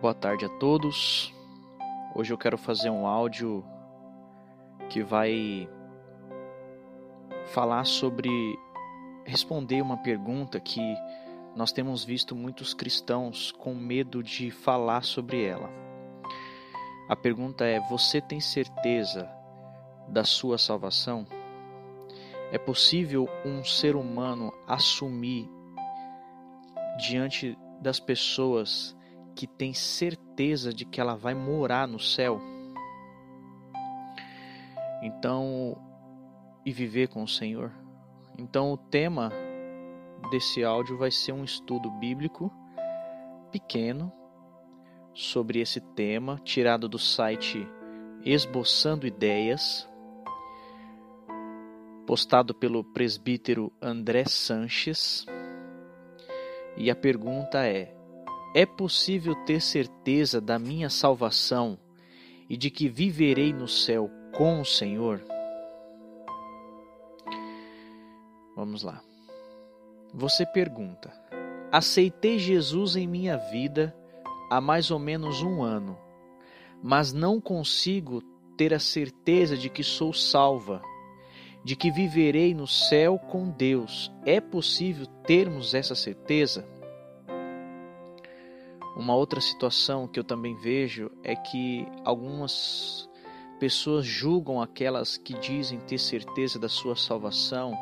Boa tarde a todos. Hoje eu quero fazer um áudio que vai falar sobre responder uma pergunta que nós temos visto muitos cristãos com medo de falar sobre ela. A pergunta é: você tem certeza da sua salvação? É possível um ser humano assumir diante das pessoas que tem certeza de que ela vai morar no céu. Então, e viver com o Senhor. Então, o tema desse áudio vai ser um estudo bíblico pequeno sobre esse tema, tirado do site Esboçando Ideias, postado pelo presbítero André Sanches. E a pergunta é: é possível ter certeza da minha salvação e de que viverei no céu com o Senhor? Vamos lá. Você pergunta: Aceitei Jesus em minha vida há mais ou menos um ano, mas não consigo ter a certeza de que sou salva, de que viverei no céu com Deus. É possível termos essa certeza? Uma outra situação que eu também vejo é que algumas pessoas julgam aquelas que dizem ter certeza da sua salvação,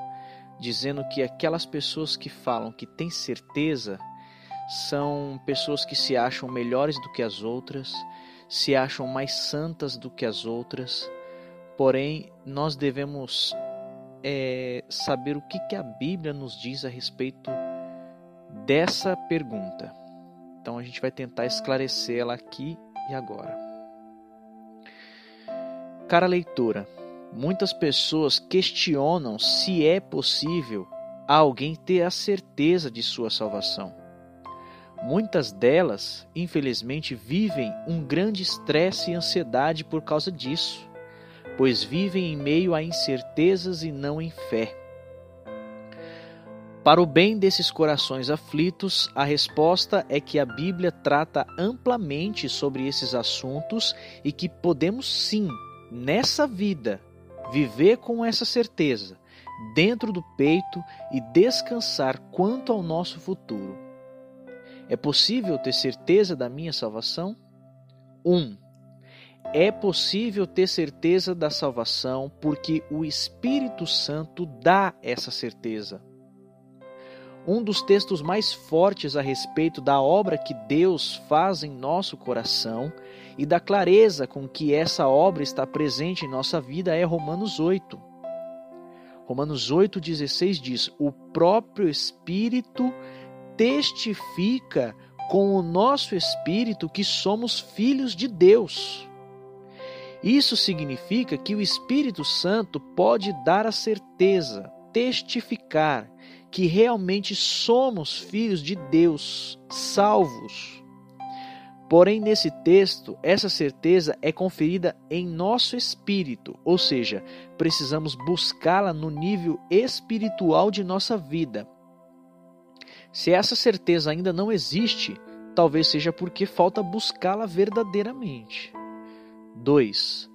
dizendo que aquelas pessoas que falam que têm certeza são pessoas que se acham melhores do que as outras, se acham mais santas do que as outras. Porém, nós devemos é, saber o que, que a Bíblia nos diz a respeito dessa pergunta. Então a gente vai tentar esclarecê-la aqui e agora. Cara leitora, muitas pessoas questionam se é possível alguém ter a certeza de sua salvação. Muitas delas, infelizmente, vivem um grande estresse e ansiedade por causa disso, pois vivem em meio a incertezas e não em fé. Para o bem desses corações aflitos, a resposta é que a Bíblia trata amplamente sobre esses assuntos e que podemos sim, nessa vida, viver com essa certeza dentro do peito e descansar quanto ao nosso futuro. É possível ter certeza da minha salvação? 1. Um, é possível ter certeza da salvação porque o Espírito Santo dá essa certeza. Um dos textos mais fortes a respeito da obra que Deus faz em nosso coração e da clareza com que essa obra está presente em nossa vida é Romanos 8. Romanos 8,16 diz: O próprio Espírito testifica com o nosso espírito que somos filhos de Deus. Isso significa que o Espírito Santo pode dar a certeza, testificar que realmente somos filhos de Deus, salvos. Porém, nesse texto, essa certeza é conferida em nosso espírito, ou seja, precisamos buscá-la no nível espiritual de nossa vida. Se essa certeza ainda não existe, talvez seja porque falta buscá-la verdadeiramente. 2.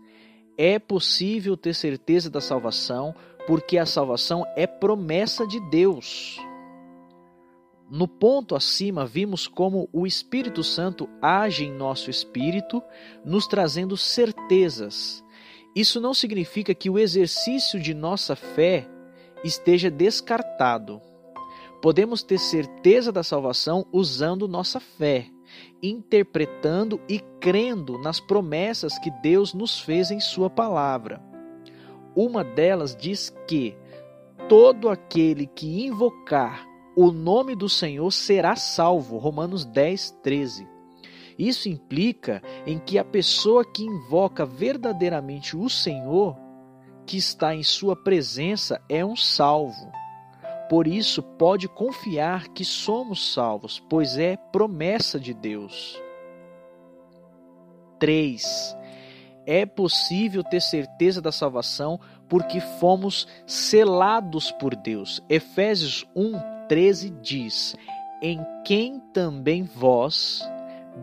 É possível ter certeza da salvação porque a salvação é promessa de Deus. No ponto acima, vimos como o Espírito Santo age em nosso espírito, nos trazendo certezas. Isso não significa que o exercício de nossa fé esteja descartado. Podemos ter certeza da salvação usando nossa fé, interpretando e crendo nas promessas que Deus nos fez em Sua palavra. Uma delas diz que todo aquele que invocar o nome do Senhor será salvo. Romanos 10, 13. Isso implica em que a pessoa que invoca verdadeiramente o Senhor, que está em sua presença, é um salvo. Por isso, pode confiar que somos salvos, pois é promessa de Deus. 3 é possível ter certeza da salvação porque fomos selados por Deus. Efésios 1:13 diz: "Em quem também vós,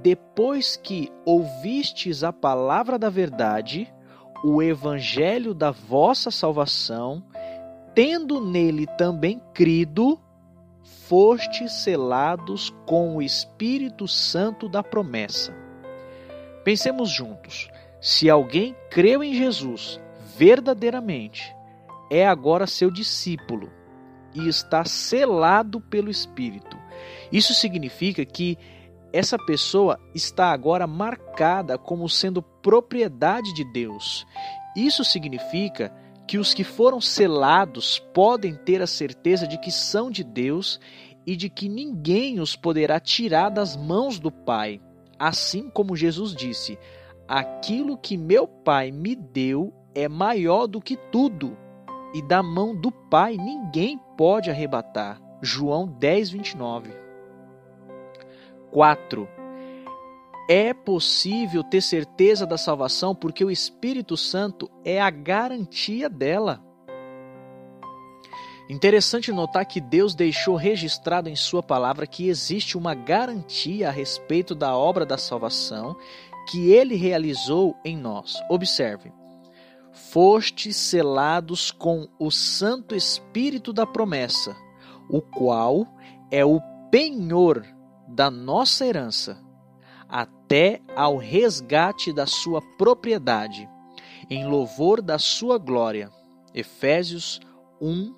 depois que ouvistes a palavra da verdade, o evangelho da vossa salvação, tendo nele também crido, fostes selados com o Espírito Santo da promessa. Pensemos juntos. Se alguém creu em Jesus verdadeiramente, é agora seu discípulo e está selado pelo Espírito. Isso significa que essa pessoa está agora marcada como sendo propriedade de Deus. Isso significa que os que foram selados podem ter a certeza de que são de Deus e de que ninguém os poderá tirar das mãos do Pai. Assim como Jesus disse: Aquilo que meu Pai me deu é maior do que tudo, e da mão do Pai ninguém pode arrebatar. João 10, 29. 4. É possível ter certeza da salvação porque o Espírito Santo é a garantia dela. Interessante notar que Deus deixou registrado em Sua palavra que existe uma garantia a respeito da obra da salvação que Ele realizou em nós. Observe: Fostes selados com o Santo Espírito da promessa, o qual é o penhor da nossa herança até ao resgate da sua propriedade, em louvor da sua glória. Efésios 1,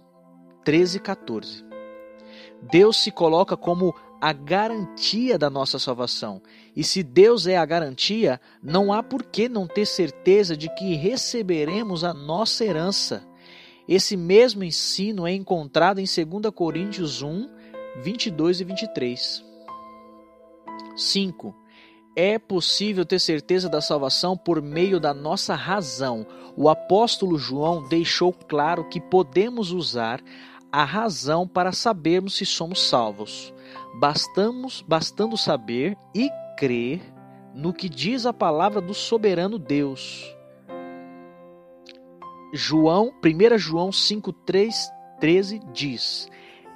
13 e 14. Deus se coloca como a garantia da nossa salvação. E se Deus é a garantia, não há por que não ter certeza de que receberemos a nossa herança. Esse mesmo ensino é encontrado em 2 Coríntios 1, 22 e 23. 5. É possível ter certeza da salvação por meio da nossa razão. O apóstolo João deixou claro que podemos usar a razão para sabermos se somos salvos. Bastamos, bastando saber e crer no que diz a palavra do soberano Deus. João, 1 João 5, 3, 13 diz: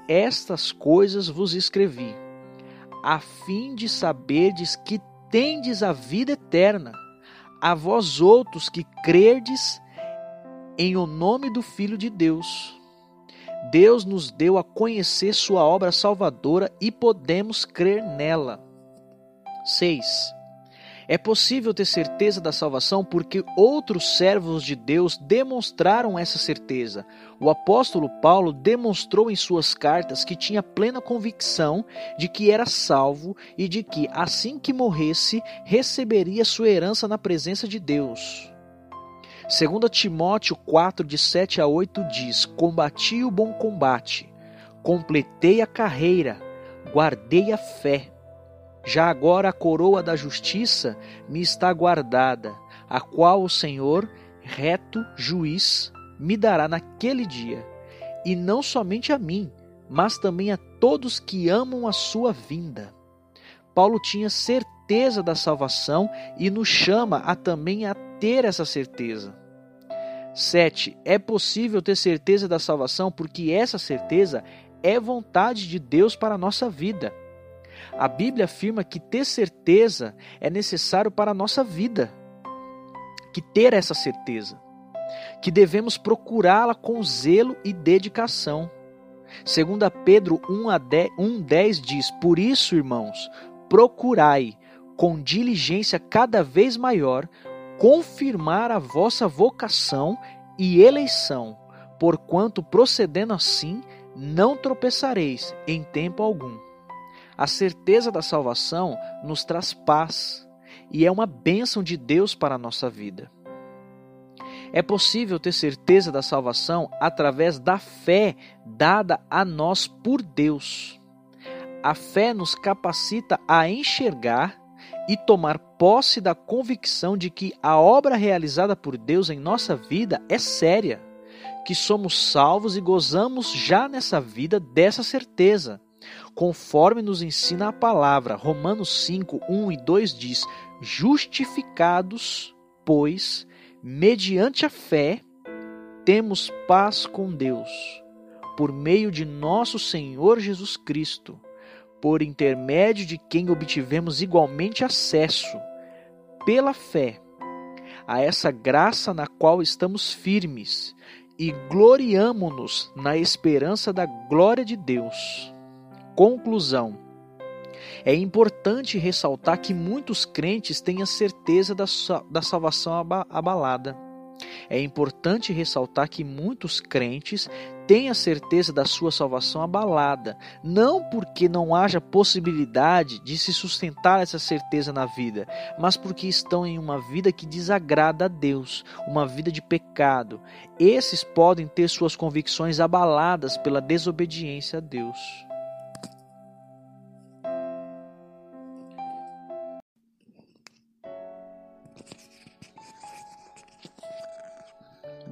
Estas coisas vos escrevi a fim de saberdes que tendes a vida eterna, a vós outros que crerdes em o nome do Filho de Deus. Deus nos deu a conhecer sua obra salvadora e podemos crer nela. 6. É possível ter certeza da salvação porque outros servos de Deus demonstraram essa certeza. O apóstolo Paulo demonstrou em suas cartas que tinha plena convicção de que era salvo e de que, assim que morresse, receberia sua herança na presença de Deus. 2 Timóteo 4, de 7 a 8 diz: Combati o bom combate, completei a carreira, guardei a fé. Já agora a coroa da justiça me está guardada, a qual o Senhor, reto juiz, me dará naquele dia, e não somente a mim, mas também a todos que amam a sua vinda. Paulo tinha certeza da salvação e nos chama a também a ter essa certeza. 7. É possível ter certeza da salvação porque essa certeza é vontade de Deus para a nossa vida. A Bíblia afirma que ter certeza é necessário para a nossa vida. Que ter essa certeza. Que devemos procurá-la com zelo e dedicação. Segundo Pedro 1:10 diz: Por isso, irmãos, procurai com diligência cada vez maior confirmar a vossa vocação e eleição, porquanto procedendo assim não tropeçareis em tempo algum. A certeza da salvação nos traz paz e é uma bênção de Deus para a nossa vida. É possível ter certeza da salvação através da fé dada a nós por Deus. A fé nos capacita a enxergar e tomar posse da convicção de que a obra realizada por Deus em nossa vida é séria, que somos salvos e gozamos já nessa vida dessa certeza conforme nos ensina a palavra. Romanos 5, 1 e 2 diz: Justificados, pois, mediante a fé, temos paz com Deus, por meio de nosso Senhor Jesus Cristo, por intermédio de quem obtivemos igualmente acesso, pela fé, a essa graça na qual estamos firmes e gloriamo-nos na esperança da glória de Deus. Conclusão: é importante ressaltar que muitos crentes têm a certeza da, da salvação abalada. É importante ressaltar que muitos crentes têm a certeza da sua salvação abalada, não porque não haja possibilidade de se sustentar essa certeza na vida, mas porque estão em uma vida que desagrada a Deus, uma vida de pecado. Esses podem ter suas convicções abaladas pela desobediência a Deus.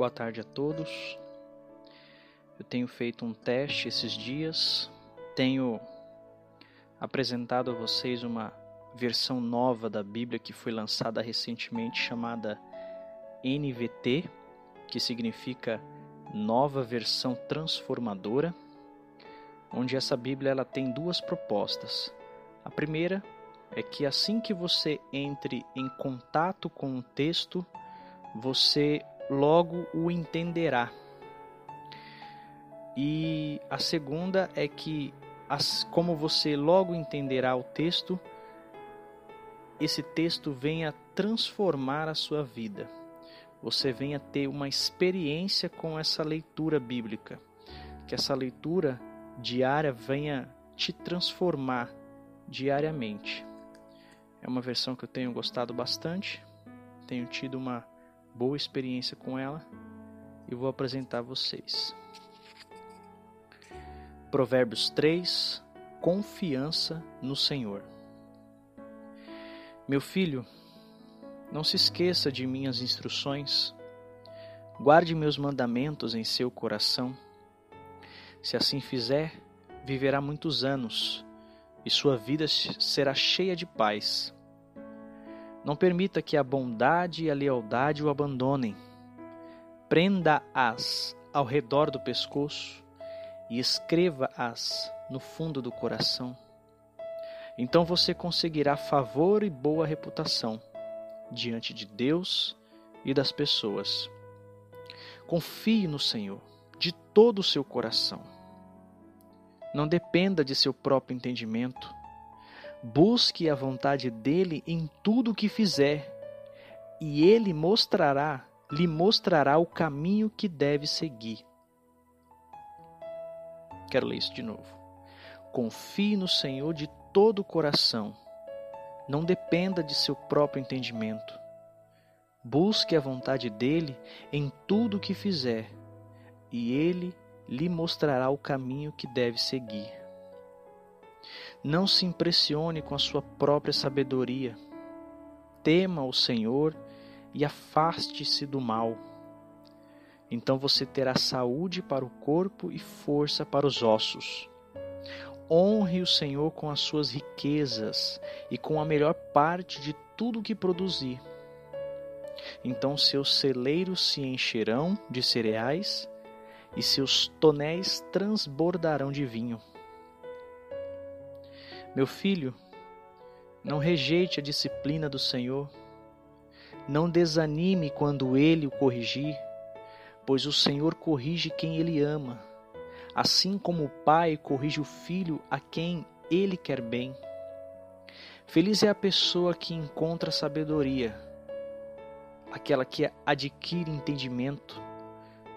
Boa tarde a todos. Eu tenho feito um teste esses dias, tenho apresentado a vocês uma versão nova da Bíblia que foi lançada recentemente chamada NVT, que significa Nova Versão Transformadora, onde essa Bíblia ela tem duas propostas. A primeira é que assim que você entre em contato com o texto, você logo o entenderá. E a segunda é que, como você logo entenderá o texto, esse texto venha transformar a sua vida. Você venha ter uma experiência com essa leitura bíblica. Que essa leitura diária venha te transformar diariamente. É uma versão que eu tenho gostado bastante. Tenho tido uma boa experiência com ela e vou apresentar a vocês. Provérbios 3 Confiança no Senhor. Meu filho, não se esqueça de minhas instruções, guarde meus mandamentos em seu coração. Se assim fizer, viverá muitos anos e sua vida será cheia de paz. Não permita que a bondade e a lealdade o abandonem. Prenda-as ao redor do pescoço e escreva-as no fundo do coração. Então você conseguirá favor e boa reputação diante de Deus e das pessoas. Confie no Senhor de todo o seu coração. Não dependa de seu próprio entendimento Busque a vontade dele em tudo o que fizer, e ele mostrará, lhe mostrará o caminho que deve seguir. Quero ler isso de novo. Confie no Senhor de todo o coração. Não dependa de seu próprio entendimento. Busque a vontade dele em tudo o que fizer, e ele lhe mostrará o caminho que deve seguir. Não se impressione com a sua própria sabedoria. Tema o Senhor e afaste-se do mal. Então você terá saúde para o corpo e força para os ossos. Honre o Senhor com as suas riquezas e com a melhor parte de tudo o que produzir. Então seus celeiros se encherão de cereais e seus tonéis transbordarão de vinho. Meu filho, não rejeite a disciplina do Senhor. Não desanime quando ele o corrigir, pois o Senhor corrige quem ele ama, assim como o pai corrige o filho a quem ele quer bem. Feliz é a pessoa que encontra sabedoria, aquela que adquire entendimento,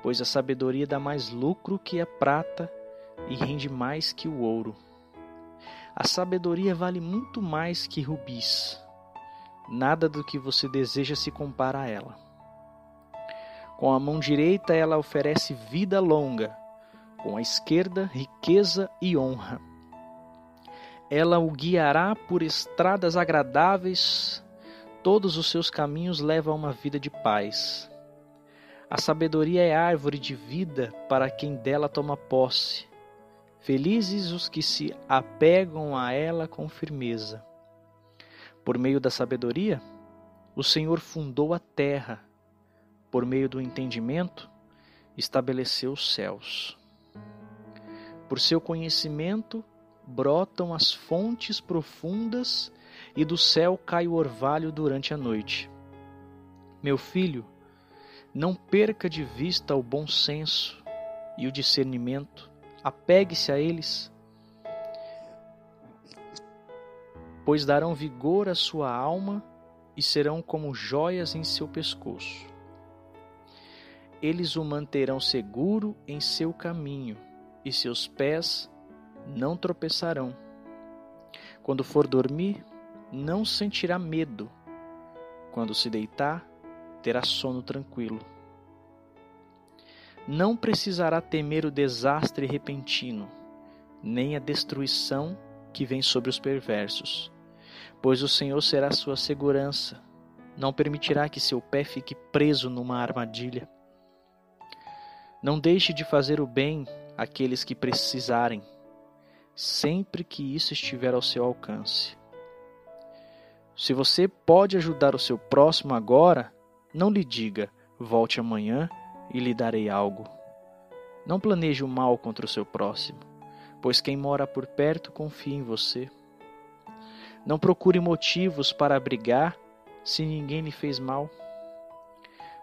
pois a sabedoria dá mais lucro que a prata e rende mais que o ouro. A sabedoria vale muito mais que rubis. Nada do que você deseja se compara a ela. Com a mão direita ela oferece vida longa, com a esquerda riqueza e honra. Ela o guiará por estradas agradáveis, todos os seus caminhos levam a uma vida de paz. A sabedoria é árvore de vida para quem dela toma posse. Felizes os que se apegam a ela com firmeza. Por meio da sabedoria, o Senhor fundou a terra, por meio do entendimento, estabeleceu os céus. Por seu conhecimento, brotam as fontes profundas e do céu cai o orvalho durante a noite. Meu filho, não perca de vista o bom senso e o discernimento, apegue-se a eles, pois darão vigor à sua alma e serão como joias em seu pescoço. Eles o manterão seguro em seu caminho e seus pés não tropeçarão. Quando for dormir, não sentirá medo. Quando se deitar, terá sono tranquilo. Não precisará temer o desastre repentino, nem a destruição que vem sobre os perversos, pois o Senhor será sua segurança, não permitirá que seu pé fique preso numa armadilha. Não deixe de fazer o bem àqueles que precisarem, sempre que isso estiver ao seu alcance. Se você pode ajudar o seu próximo agora, não lhe diga, volte amanhã e lhe darei algo. Não planeje o mal contra o seu próximo, pois quem mora por perto confia em você. Não procure motivos para brigar se ninguém lhe fez mal.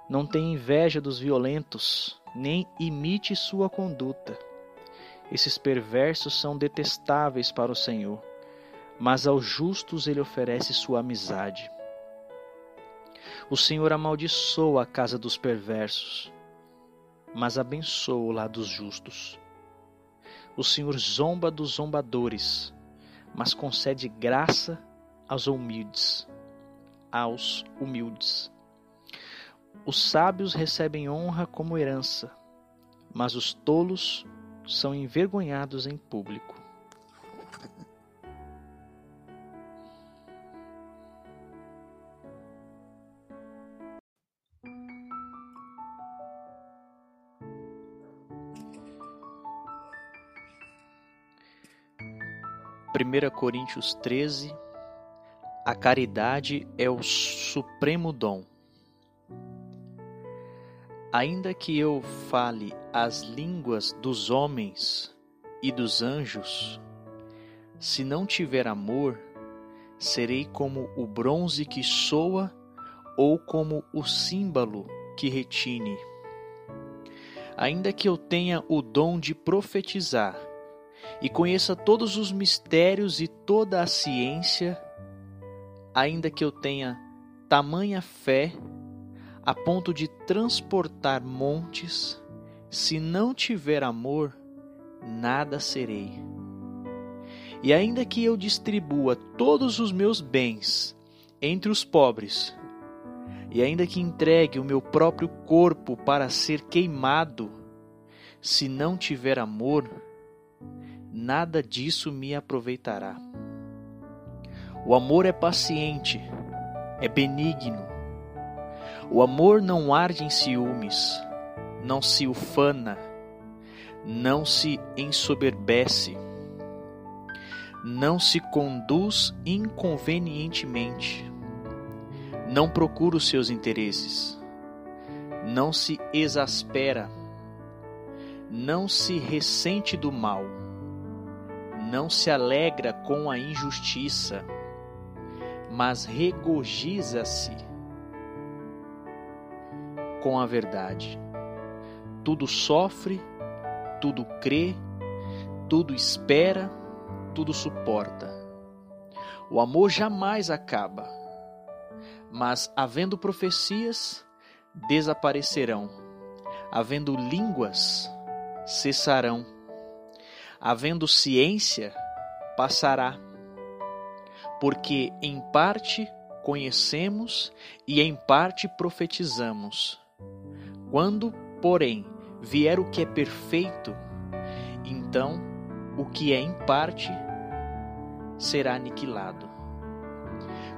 Não tenha inveja dos violentos, nem imite sua conduta. Esses perversos são detestáveis para o Senhor, mas aos justos ele oferece sua amizade. O Senhor amaldiçoa a casa dos perversos, mas abençoa o lar dos justos. O Senhor zomba dos zombadores, mas concede graça aos humildes, aos humildes. Os sábios recebem honra como herança, mas os tolos são envergonhados em público. Primeira Coríntios 13 A caridade é o supremo dom. Ainda que eu fale as línguas dos homens e dos anjos, se não tiver amor, serei como o bronze que soa ou como o símbolo que retine. Ainda que eu tenha o dom de profetizar e conheça todos os mistérios e toda a ciência, ainda que eu tenha tamanha fé a ponto de transportar montes, se não tiver amor, nada serei. E ainda que eu distribua todos os meus bens entre os pobres, e ainda que entregue o meu próprio corpo para ser queimado, se não tiver amor, nada disso me aproveitará. O amor é paciente, é benigno, o amor não arde em ciúmes, não se ufana, não se ensoberbece, não se conduz inconvenientemente, não procura os seus interesses, não se exaspera, não se ressente do mal, não se alegra com a injustiça, mas regozija-se com a verdade. Tudo sofre, tudo crê, tudo espera, tudo suporta. O amor jamais acaba, mas havendo profecias, desaparecerão, havendo línguas, cessarão, havendo ciência, passará. Porque em parte conhecemos e em parte profetizamos. Quando, porém, vier o que é perfeito, então o que é em parte será aniquilado.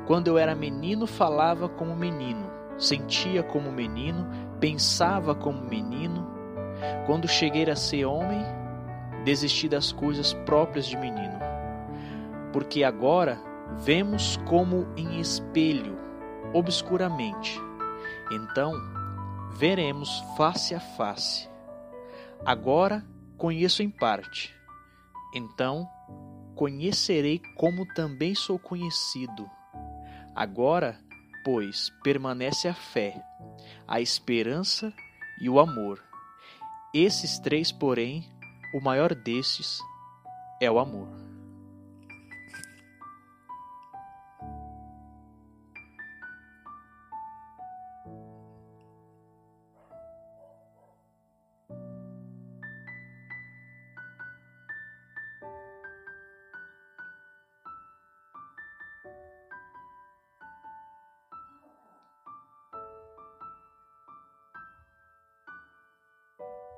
Quando eu era menino, falava como menino, sentia como menino, pensava como menino. Quando cheguei a ser homem, desisti das coisas próprias de menino. Porque agora vemos como em espelho, obscuramente. Então, veremos face a face. Agora conheço em parte, então conhecerei como também sou conhecido. Agora, pois, permanece a fé, a esperança e o amor. Esses três, porém, o maior destes é o amor.